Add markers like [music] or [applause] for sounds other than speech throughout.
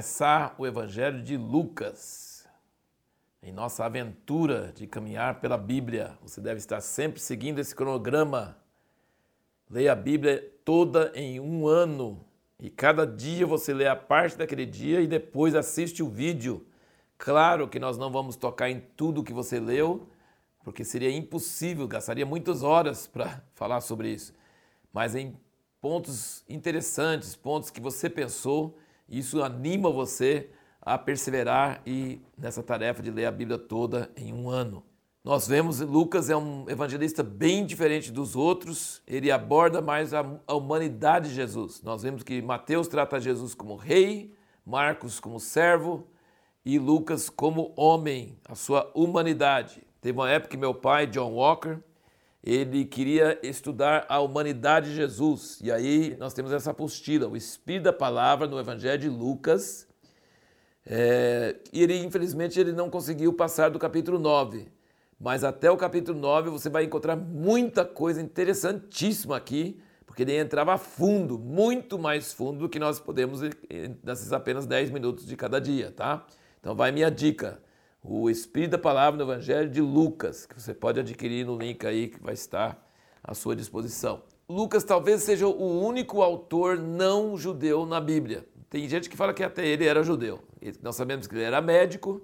começar o Evangelho de Lucas. Em nossa aventura de caminhar pela Bíblia, você deve estar sempre seguindo esse cronograma. Leia a Bíblia toda em um ano e cada dia você lê a parte daquele dia e depois assiste o vídeo. Claro que nós não vamos tocar em tudo que você leu, porque seria impossível, gastaria muitas horas para [laughs] falar sobre isso. Mas em pontos interessantes, pontos que você pensou isso anima você a perseverar e nessa tarefa de ler a Bíblia toda em um ano. Nós vemos Lucas é um evangelista bem diferente dos outros, ele aborda mais a, humanidade de Jesus. Nós vemos que Mateus trata Jesus como rei, Marcos como servo e Lucas como homem, a sua humanidade. Teve uma época que meu pai, John Walker, ele queria estudar a humanidade de Jesus. E aí nós temos essa apostila, o Espírito da Palavra no Evangelho de Lucas. É, e ele, infelizmente, ele não conseguiu passar do capítulo 9. Mas até o capítulo 9 você vai encontrar muita coisa interessantíssima aqui, porque ele entrava a fundo, muito mais fundo do que nós podemos nesses apenas 10 minutos de cada dia, tá? Então vai minha dica o Espírito da Palavra no Evangelho de Lucas, que você pode adquirir no link aí que vai estar à sua disposição. Lucas talvez seja o único autor não judeu na Bíblia. Tem gente que fala que até ele era judeu. Nós sabemos que ele era médico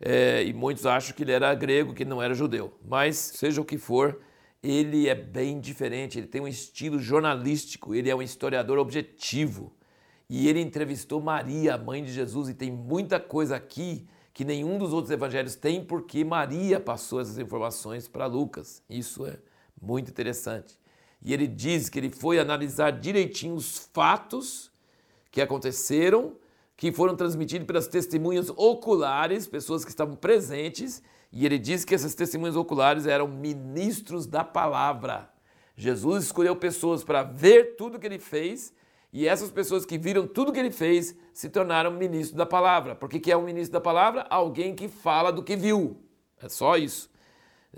é, e muitos acham que ele era grego, que não era judeu. Mas, seja o que for, ele é bem diferente. Ele tem um estilo jornalístico, ele é um historiador objetivo. E ele entrevistou Maria, a mãe de Jesus, e tem muita coisa aqui que nenhum dos outros evangelhos tem, porque Maria passou essas informações para Lucas. Isso é muito interessante. E ele diz que ele foi analisar direitinho os fatos que aconteceram, que foram transmitidos pelas testemunhas oculares, pessoas que estavam presentes, e ele diz que essas testemunhas oculares eram ministros da palavra. Jesus escolheu pessoas para ver tudo que ele fez e essas pessoas que viram tudo que ele fez se tornaram ministros da palavra. Porque que é um ministro da palavra? Alguém que fala do que viu. É só isso.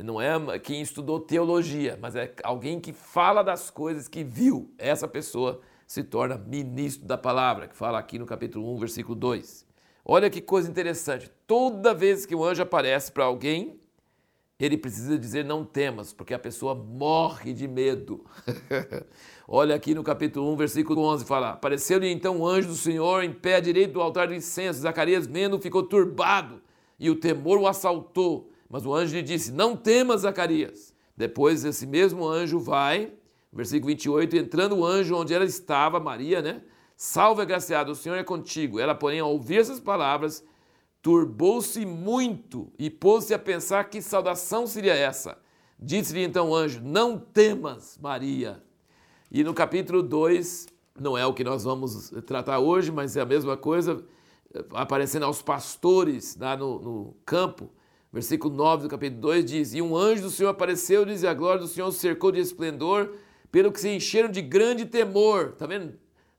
Não é quem estudou teologia, mas é alguém que fala das coisas que viu. Essa pessoa se torna ministro da palavra, que fala aqui no capítulo 1, versículo 2. Olha que coisa interessante. Toda vez que o anjo aparece para alguém, ele precisa dizer não temas, porque a pessoa morre de medo. [laughs] Olha aqui no capítulo 1, versículo 11, fala: Apareceu-lhe então o anjo do Senhor em pé direito do altar do incenso. Zacarias, vendo, ficou turbado e o temor o assaltou. Mas o anjo lhe disse: Não temas, Zacarias. Depois esse mesmo anjo vai, versículo 28, entrando o anjo onde ela estava, Maria, né? Salve, agraciado, o Senhor é contigo. Ela, porém, ao ouvir essas palavras, turbou-se muito e pôs-se a pensar que saudação seria essa. Disse-lhe então o anjo: Não temas, Maria. E no capítulo 2, não é o que nós vamos tratar hoje, mas é a mesma coisa, aparecendo aos pastores lá no, no campo. Versículo 9 do capítulo 2 diz: E um anjo do Senhor apareceu-lhes, e a glória do Senhor cercou de esplendor, pelo que se encheram de grande temor. Está vendo?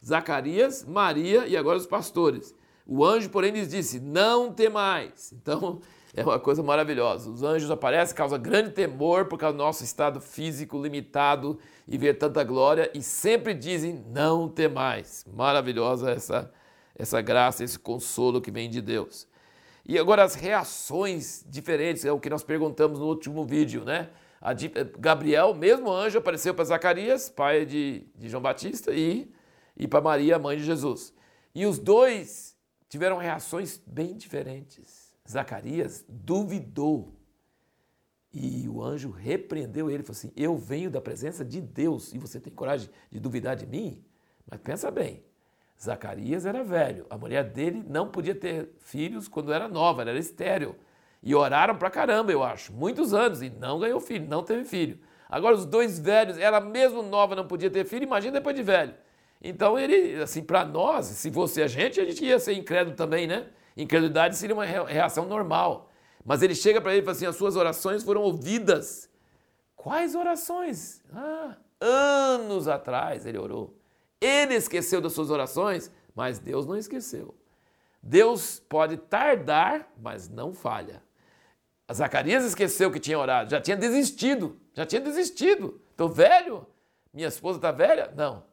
Zacarias, Maria e agora os pastores. O anjo, porém, lhes disse: Não temais. Então, é uma coisa maravilhosa. Os anjos aparecem, causa grande temor por causa do nosso estado físico limitado e ver tanta glória e sempre dizem: Não temais. Maravilhosa essa, essa graça, esse consolo que vem de Deus. E agora as reações diferentes, é o que nós perguntamos no último vídeo, né? A Gabriel, mesmo anjo, apareceu para Zacarias, pai de, de João Batista, e, e para Maria, mãe de Jesus. E os dois tiveram reações bem diferentes. Zacarias duvidou. E o anjo repreendeu ele, falou assim: Eu venho da presença de Deus e você tem coragem de duvidar de mim? Mas pensa bem, Zacarias era velho, a mulher dele não podia ter filhos quando era nova, ela era estéreo. E oraram pra caramba, eu acho, muitos anos, e não ganhou filho, não teve filho. Agora os dois velhos, ela mesmo nova não podia ter filho, imagina depois de velho. Então ele, assim, para nós, se fosse a gente, a gente ia ser incrédulo também, né? Incredulidade seria uma reação normal. Mas ele chega para ele e fala assim: as suas orações foram ouvidas. Quais orações? Ah, anos atrás ele orou. Ele esqueceu das suas orações, mas Deus não esqueceu. Deus pode tardar, mas não falha. Zacarias esqueceu que tinha orado, já tinha desistido, já tinha desistido. Estou velho? Minha esposa está velha? Não.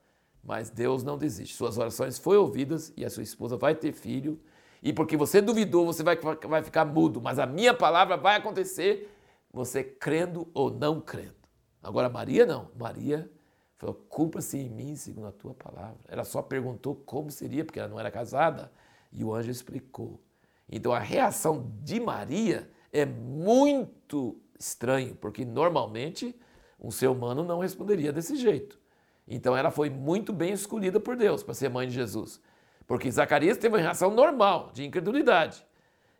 Mas Deus não desiste. Suas orações foram ouvidas e a sua esposa vai ter filho. E porque você duvidou, você vai, vai ficar mudo. Mas a minha palavra vai acontecer, você crendo ou não crendo. Agora, Maria não. Maria falou: culpa-se em mim segundo a tua palavra. Ela só perguntou como seria, porque ela não era casada. E o anjo explicou. Então a reação de Maria é muito estranho, porque normalmente um ser humano não responderia desse jeito. Então ela foi muito bem escolhida por Deus para ser mãe de Jesus. Porque Zacarias teve uma reação normal, de incredulidade.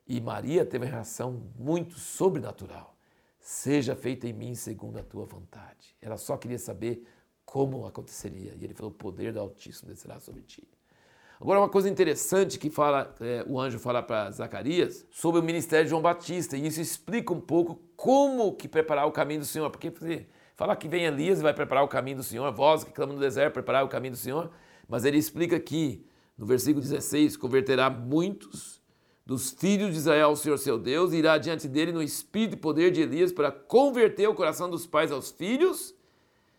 E Maria teve uma reação muito sobrenatural. Seja feita em mim segundo a tua vontade. Ela só queria saber como aconteceria. E ele falou: o poder do Altíssimo descerá sobre ti. Agora, uma coisa interessante que fala, é, o anjo fala para Zacarias sobre o ministério de João Batista, e isso explica um pouco como que preparar o caminho do Senhor. Porque fala que vem Elias e vai preparar o caminho do Senhor, voz que clama no deserto, preparar o caminho do Senhor. Mas ele explica aqui, no versículo 16, converterá muitos dos filhos de Israel ao Senhor seu Deus, e irá diante dele no espírito e poder de Elias para converter o coração dos pais aos filhos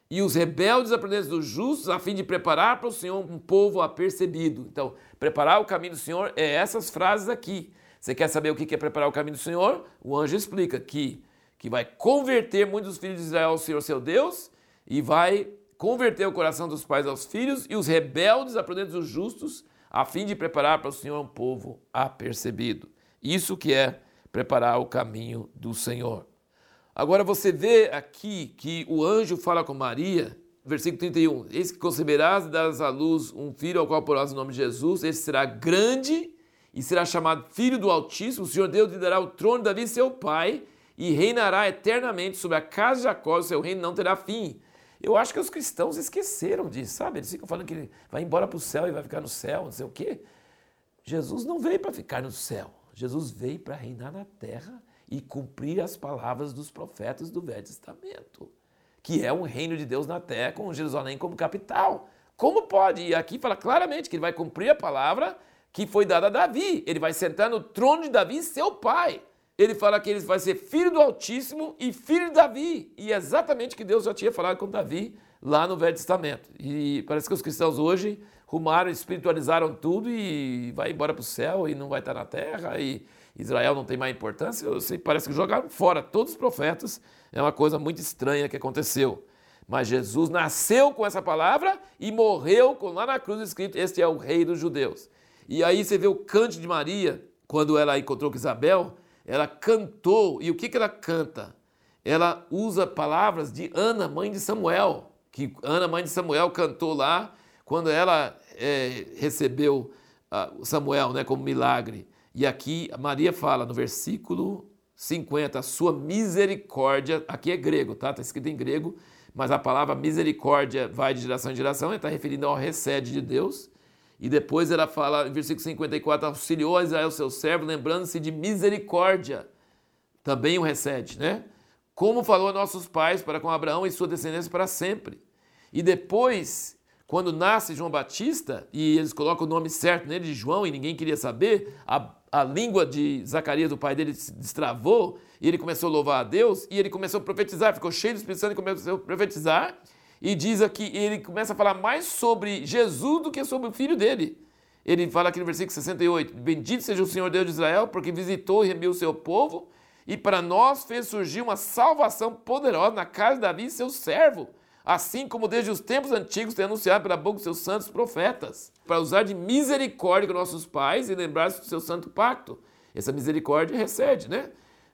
e os rebeldes aprendentes dos justos, a fim de preparar para o Senhor um povo apercebido. Então, preparar o caminho do Senhor é essas frases aqui. Você quer saber o que é preparar o caminho do Senhor? O anjo explica que, que vai converter muitos dos filhos de Israel ao Senhor seu Deus e vai converter o coração dos pais aos filhos e os rebeldes aprendentes dos justos, a fim de preparar para o Senhor um povo apercebido. Isso que é preparar o caminho do Senhor. Agora você vê aqui que o anjo fala com Maria, versículo 31, eis que conceberás e darás à luz um filho ao qual porás o nome de Jesus, esse será grande e será chamado Filho do Altíssimo, o Senhor Deus lhe dará o trono de Davi, seu pai, e reinará eternamente sobre a casa de Jacó, o seu reino não terá fim. Eu acho que os cristãos esqueceram disso, sabe? Eles ficam falando que ele vai embora para o céu e vai ficar no céu, não sei o quê. Jesus não veio para ficar no céu. Jesus veio para reinar na terra e cumprir as palavras dos profetas do Velho Testamento, que é um reino de Deus na terra com Jerusalém como capital. Como pode? E aqui fala claramente que ele vai cumprir a palavra que foi dada a Davi. Ele vai sentar no trono de Davi, seu pai. Ele fala que ele vai ser filho do Altíssimo e filho de Davi. E é exatamente o que Deus já tinha falado com Davi lá no Velho Testamento. E parece que os cristãos hoje rumaram, espiritualizaram tudo e vai embora para o céu e não vai estar na terra. E Israel não tem mais importância, sei, parece que jogaram fora todos os profetas. É uma coisa muito estranha que aconteceu. Mas Jesus nasceu com essa palavra e morreu com lá na cruz escrito: Este é o rei dos judeus. E aí você vê o cante de Maria, quando ela encontrou com Isabel, ela cantou. E o que, que ela canta? Ela usa palavras de Ana, mãe de Samuel, que Ana, mãe de Samuel, cantou lá quando ela é, recebeu Samuel né, como milagre. E aqui Maria fala no versículo 50, a sua misericórdia, aqui é grego, tá? Está escrito em grego, mas a palavra misericórdia vai de geração em geração, está referindo ao recede de Deus. E depois ela fala, em versículo 54, auxiliou a Israel, seu servo, lembrando-se de misericórdia. Também o recede, né? Como falou a nossos pais para com Abraão e sua descendência para sempre. E depois quando nasce João Batista, e eles colocam o nome certo nele de João, e ninguém queria saber, a, a língua de Zacarias, do pai dele, se destravou, e ele começou a louvar a Deus, e ele começou a profetizar, ficou cheio do Espírito Santo e começou a profetizar, e diz aqui, ele começa a falar mais sobre Jesus do que sobre o filho dele. Ele fala aqui no versículo 68, Bendito seja o Senhor Deus de Israel, porque visitou e remiu o seu povo, e para nós fez surgir uma salvação poderosa na casa de Davi, seu servo, assim como desde os tempos antigos tem anunciado pela boca dos seus santos profetas, para usar de misericórdia com nossos pais e lembrar-se do seu santo pacto. Essa misericórdia recede, né?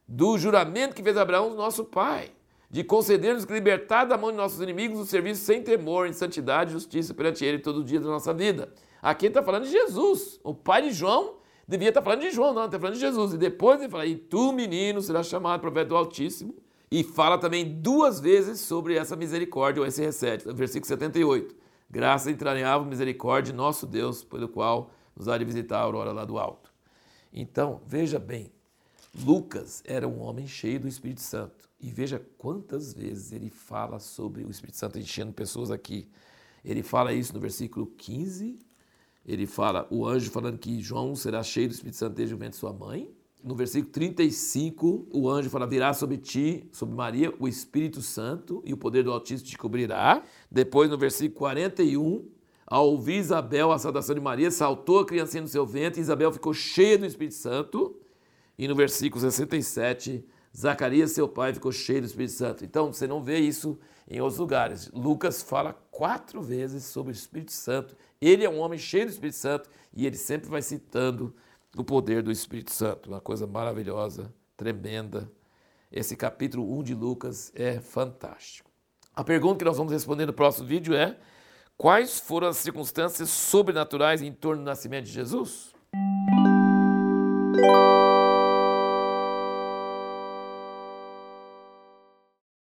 Do juramento que fez Abraão, nosso pai, de conceder-nos libertar da mão de nossos inimigos o serviço sem temor, em santidade e justiça perante ele todo dia da nossa vida. Aqui ele está falando de Jesus. O pai de João devia estar tá falando de João, não, está falando de Jesus. E depois ele fala: E tu, menino, serás chamado profeta do Altíssimo e fala também duas vezes sobre essa misericórdia ou esse recete, versículo 78. Graça entraneável misericórdia, nosso Deus, pelo qual nos há de visitar a aurora lá do alto. Então, veja bem, Lucas era um homem cheio do Espírito Santo. E veja quantas vezes ele fala sobre o Espírito Santo enchendo pessoas aqui. Ele fala isso no versículo 15. Ele fala, o anjo falando que João será cheio do Espírito Santo desde o ventre de sua mãe no versículo 35, o anjo fala: Virá sobre ti, sobre Maria, o Espírito Santo, e o poder do Altíssimo te cobrirá. Depois, no versículo 41, Ao ouvir Isabel a saudação de Maria, saltou a criancinha no seu ventre, e Isabel ficou cheia do Espírito Santo. E no versículo 67, Zacarias, seu pai, ficou cheio do Espírito Santo. Então, você não vê isso em outros lugares. Lucas fala quatro vezes sobre o Espírito Santo. Ele é um homem cheio do Espírito Santo e ele sempre vai citando o poder do Espírito Santo. Uma coisa maravilhosa, tremenda. Esse capítulo 1 de Lucas é fantástico. A pergunta que nós vamos responder no próximo vídeo é: quais foram as circunstâncias sobrenaturais em torno do nascimento de Jesus?